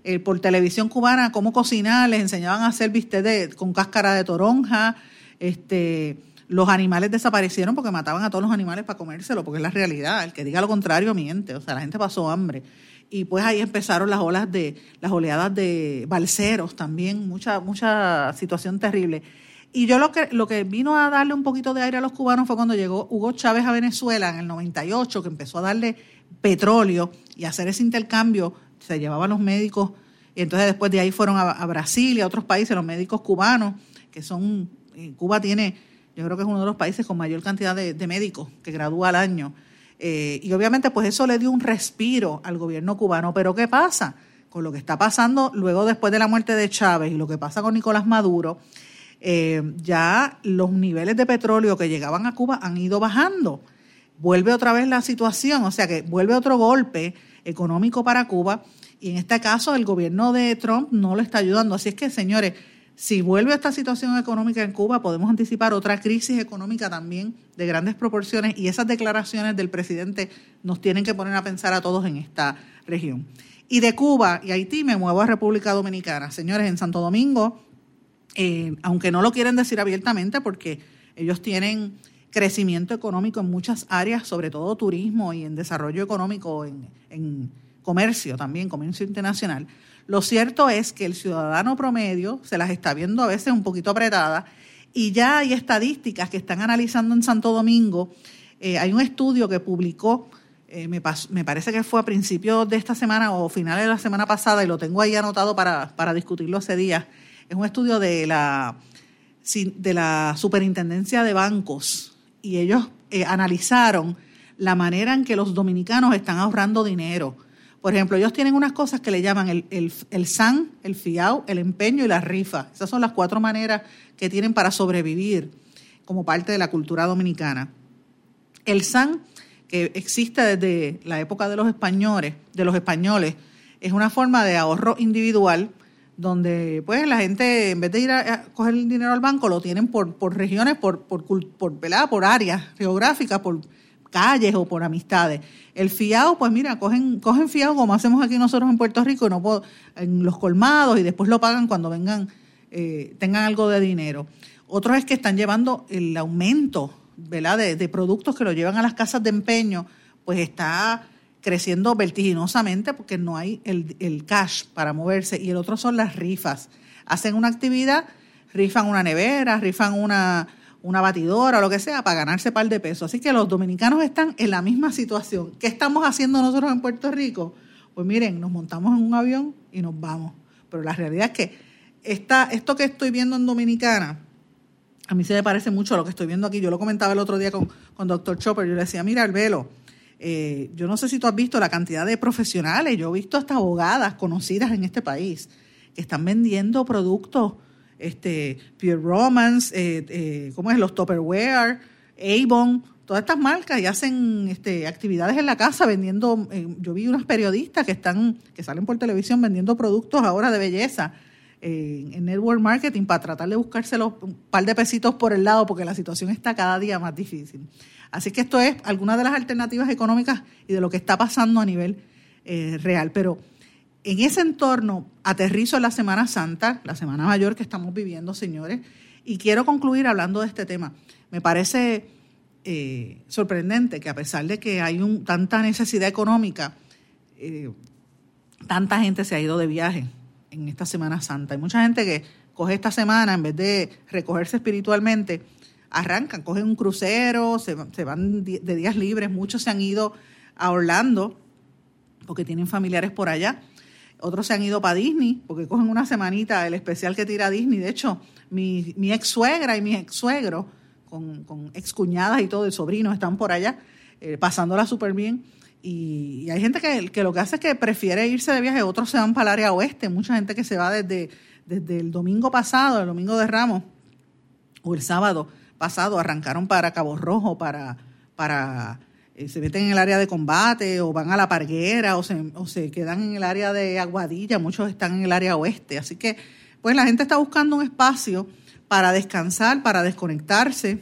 eh, por televisión cubana cómo cocinar, les enseñaban a hacer viste de, con cáscara de toronja, este los animales desaparecieron porque mataban a todos los animales para comérselo, porque es la realidad. El que diga lo contrario miente. O sea, la gente pasó hambre. Y pues ahí empezaron las olas de, las oleadas de balseros también, mucha, mucha situación terrible. Y yo lo que, lo que vino a darle un poquito de aire a los cubanos fue cuando llegó Hugo Chávez a Venezuela en el 98, que empezó a darle petróleo y hacer ese intercambio. Se llevaban los médicos, y entonces después de ahí fueron a, a Brasil y a otros países, los médicos cubanos, que son, Cuba tiene yo creo que es uno de los países con mayor cantidad de, médicos que gradúa al año. Eh, y obviamente pues eso le dio un respiro al gobierno cubano. Pero ¿qué pasa? Con lo que está pasando luego después de la muerte de Chávez y lo que pasa con Nicolás Maduro, eh, ya los niveles de petróleo que llegaban a Cuba han ido bajando. Vuelve otra vez la situación, o sea que vuelve otro golpe económico para Cuba y en este caso el gobierno de Trump no lo está ayudando. Así es que, señores, si vuelve esta situación económica en Cuba, podemos anticipar otra crisis económica también de grandes proporciones y esas declaraciones del presidente nos tienen que poner a pensar a todos en esta región. Y de Cuba y Haití me muevo a República Dominicana. Señores, en Santo Domingo, eh, aunque no lo quieren decir abiertamente porque ellos tienen crecimiento económico en muchas áreas, sobre todo turismo y en desarrollo económico, en, en comercio también, comercio internacional, lo cierto es que el ciudadano promedio se las está viendo a veces un poquito apretadas y ya hay estadísticas que están analizando en Santo Domingo Eh, hay un estudio que publicó, eh, me, parece que fue a principios de esta semana o finales de la semana pasada, y lo tengo ahí anotado para, para discutirlo ese día. Es un estudio de la, de la Superintendencia de Bancos y ellos eh, analizaron la manera en que los dominicanos están ahorrando dinero. Por ejemplo, ellos tienen unas cosas que le llaman el, el, el SAN, el FIAO, el empeño y la rifa. Esas son las cuatro maneras que tienen para sobrevivir como parte de la cultura dominicana. El SAN, que existe desde la época de los españoles, de los españoles, es una forma de ahorro individual donde pues la gente en vez de ir a, coger el dinero al banco lo tienen por, por regiones, por, por, por, por áreas geográficas, por calles o por amistades. El fiado, pues mira, cogen, cogen fiado como hacemos aquí nosotros en Puerto Rico, no en los colmados y después lo pagan cuando vengan, eh, tengan algo de dinero. Otros es que están llevando el aumento ¿verdad? De, de, productos que lo llevan a las casas de empeño, pues está creciendo vertiginosamente porque no hay el, el cash para moverse. Y el otro son las rifas. Hacen una actividad, rifan una nevera, rifan una, una batidora o lo que sea para ganarse par de pesos. Así que los dominicanos están en la misma situación. ¿Qué estamos haciendo nosotros en Puerto Rico? Pues miren, nos montamos en un avión y nos vamos. Pero la realidad es que esta, esto que estoy viendo en Dominicana, a mí se me parece mucho a lo que estoy viendo aquí. Yo lo comentaba el otro día con, con Dr. Chopper. Yo le decía, mira, el velo. Eh, yo no sé si tú has visto la cantidad de profesionales. Yo he visto hasta abogadas conocidas en este país que están vendiendo productos, este, Pure Romance, eh, eh, ¿cómo es? Los Tupperware, Avon, todas estas marcas y hacen este, actividades en la casa vendiendo. yo vi unas periodistas que están, que salen por televisión vendiendo productos ahora de belleza en network marketing para tratar de buscarse un par de pesitos por el lado porque la situación está cada día más difícil. Así que esto es alguna de las alternativas económicas y de lo que está pasando a nivel eh, real. Pero en ese entorno aterrizo la Semana Santa, la Semana Mayor que estamos viviendo, señores, y quiero concluir hablando de este tema. Me parece eh, sorprendente que a pesar de que hay tanta necesidad económica, eh, tanta gente se ha ido de viaje en esta Semana Santa. Hay mucha gente que coge esta semana, en vez de recogerse espiritualmente, arrancan, cogen un crucero, se, van de días libres, muchos se han ido a Orlando porque tienen familiares por allá. Otros se han ido para Disney porque cogen una semanita el especial que tira Disney. De hecho, mi, ex suegra y mi ex suegro, con, con ex cuñadas y todo, de sobrinos, están por allá eh, pasándola súper bien. Y, hay gente que, lo que hace es que prefiere irse de viaje, otros se van para el área oeste, mucha gente que se va desde, desde el domingo pasado, el domingo de Ramos, o el sábado pasado, arrancaron para Cabo Rojo, para, para eh, se meten en el área de combate, o van a la Parguera, o se, o se quedan en el área de Aguadilla, muchos están en el área oeste. Así que, pues la gente está buscando un espacio para descansar, para desconectarse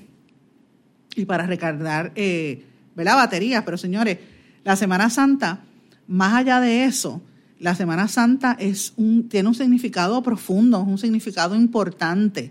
y para recargar eh, baterías. Pero señores, la Semana Santa, más allá de eso, la Semana Santa es un, tiene un significado profundo, un significado importante.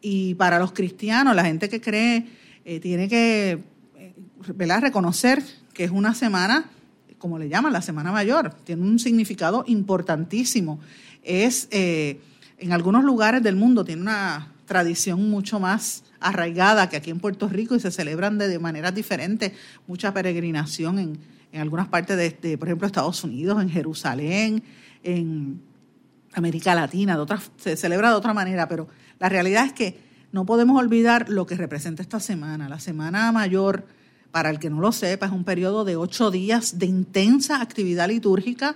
Y para los cristianos, la gente que cree, eh, tiene que eh, reconocer que es una semana, como le llaman, la Semana Mayor. Tiene un significado importantísimo. Es, eh, en algunos lugares del mundo, tiene una tradición mucho más arraigada que aquí en Puerto Rico y se celebran de, de maneras diferentes, mucha peregrinación en, en algunas partes de, por ejemplo, Estados Unidos, en Jerusalén, en América Latina, de otra, se celebra de otra manera, pero la realidad es que no podemos olvidar lo que representa esta semana. La Semana Mayor, para el que no lo sepa, es un periodo de ocho días de intensa actividad litúrgica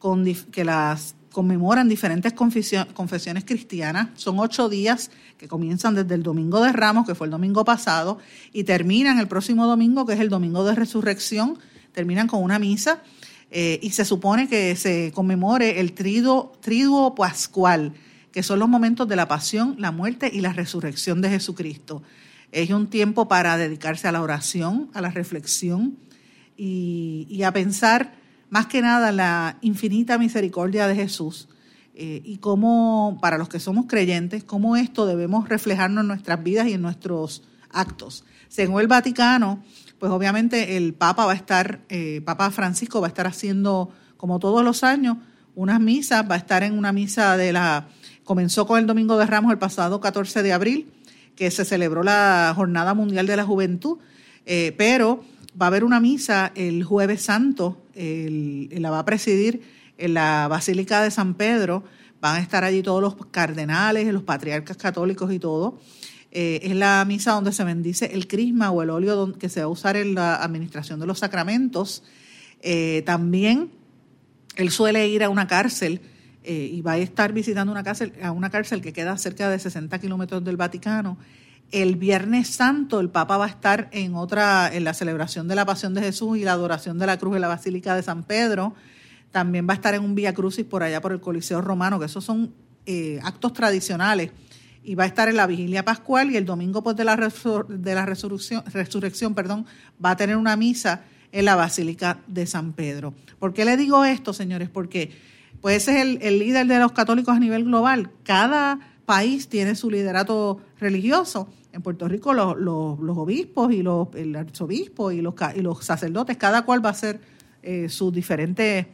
con, que las conmemoran diferentes confesiones cristianas. Son ocho días que comienzan desde el Domingo de Ramos, que fue el domingo pasado, y terminan el próximo domingo, que es el Domingo de Resurrección, terminan con una misa eh, y se supone que se conmemore el triduo, triduo pascual, que son los momentos de la pasión, la muerte y la resurrección de Jesucristo. Es un tiempo para dedicarse a la oración, a la reflexión y, a pensar más que nada la infinita misericordia de Jesús eh, y cómo, para los que somos creyentes, cómo esto debemos reflejarnos en nuestras vidas y en nuestros actos. Según el Vaticano, pues obviamente el Papa va a estar, eh, Papa Francisco va a estar haciendo, como todos los años, unas misas, va a estar en una misa de la, comenzó con el Domingo de Ramos el pasado 14 de abril, que se celebró la Jornada Mundial de la Juventud, Eh, pero va a haber una misa el jueves santo, la va a presidir en la Basílica de San Pedro, van a estar allí todos los cardenales, los patriarcas católicos y todo. Eh, es la misa donde se bendice el crisma o el óleo que se va a usar en la administración de los sacramentos. Eh, también él suele ir a una cárcel eh, y va a estar visitando una cárcel, a una cárcel que queda cerca de 60 kilómetros del Vaticano. El Viernes Santo el Papa va a estar en otra, en la celebración de la Pasión de Jesús y la adoración de la Cruz en la Basílica de San Pedro. También va a estar en un Vía Crucis por allá por el Coliseo Romano, que esos son actos tradicionales y va a estar en la vigilia pascual y el domingo pues, de la, de la resurrección, resurrección perdón, va a tener una misa en la Basílica de San Pedro. ¿Por qué le digo esto, señores? Porque pues ese es el, líder de los católicos a nivel global. Cada país tiene su liderato religioso. En Puerto Rico los, obispos y los, el arzobispo y los, y los sacerdotes, cada cual va a hacer eh, sus diferentes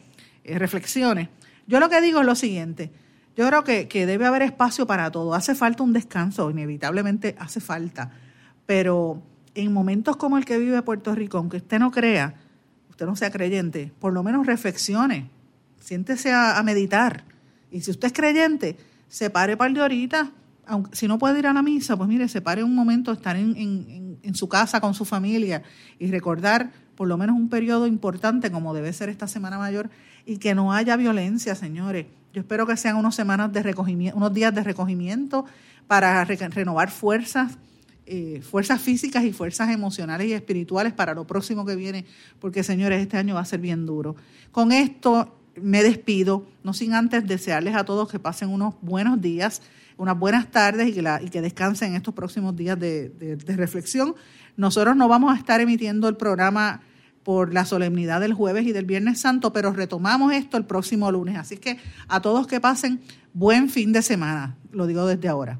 eh, reflexiones. Yo lo que digo es lo siguiente, yo creo que, debe haber espacio para todo. Hace falta un descanso, inevitablemente hace falta. Pero en momentos como el que vive Puerto Rico, aunque usted no crea, usted no sea creyente, por lo menos reflexione, siéntese a, meditar. Y si usted es creyente, se pare par de horitas. Aunque, si no puede ir a la misa, pues mire, se pare un momento, estar en, en su casa con su familia y recordar por lo menos un periodo importante como debe ser esta Semana Mayor y que no haya violencia, señores yo espero que sean unos semanas de recogimiento, unos días de recogimiento para renovar fuerzas, eh, fuerzas físicas y fuerzas emocionales y espirituales para lo próximo que viene, porque señores, este año va a ser bien duro. Con esto me despido, no sin antes desearles a todos que pasen unos buenos días, unas buenas tardes y que, la, y que descansen en estos próximos días de, de reflexión. Nosotros no vamos a estar emitiendo el programa por la solemnidad del jueves y del viernes santo, pero retomamos esto el próximo lunes. Así que a todos que pasen buen fin de semana, lo digo desde ahora.